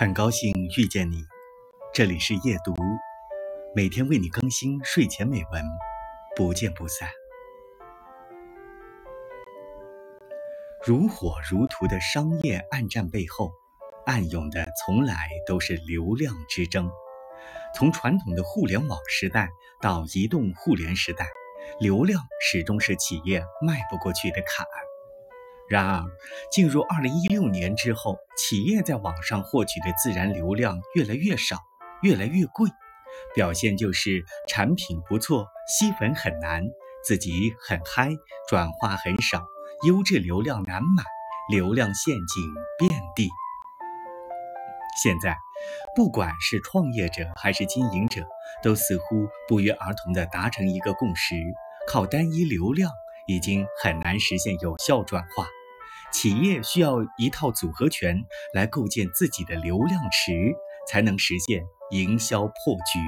很高兴遇见你，这里是夜读，每天为你更新睡前美文，不见不散。如火如荼的商业暗战背后，暗涌的从来都是流量之争。从传统的互联网时代到移动互联时代，流量始终是企业迈不过去的坎儿。然而，进入二零一六年之后，企业在网上获取的自然流量越来越少，越来越贵。表现就是产品不错，吸粉很难，自己很嗨，转化很少，优质流量难买，流量陷阱遍地。现在，不管是创业者还是经营者，都似乎不约而同地达成一个共识：靠单一流量已经很难实现有效转化。企业需要一套组合拳来构建自己的流量池，才能实现营销破局。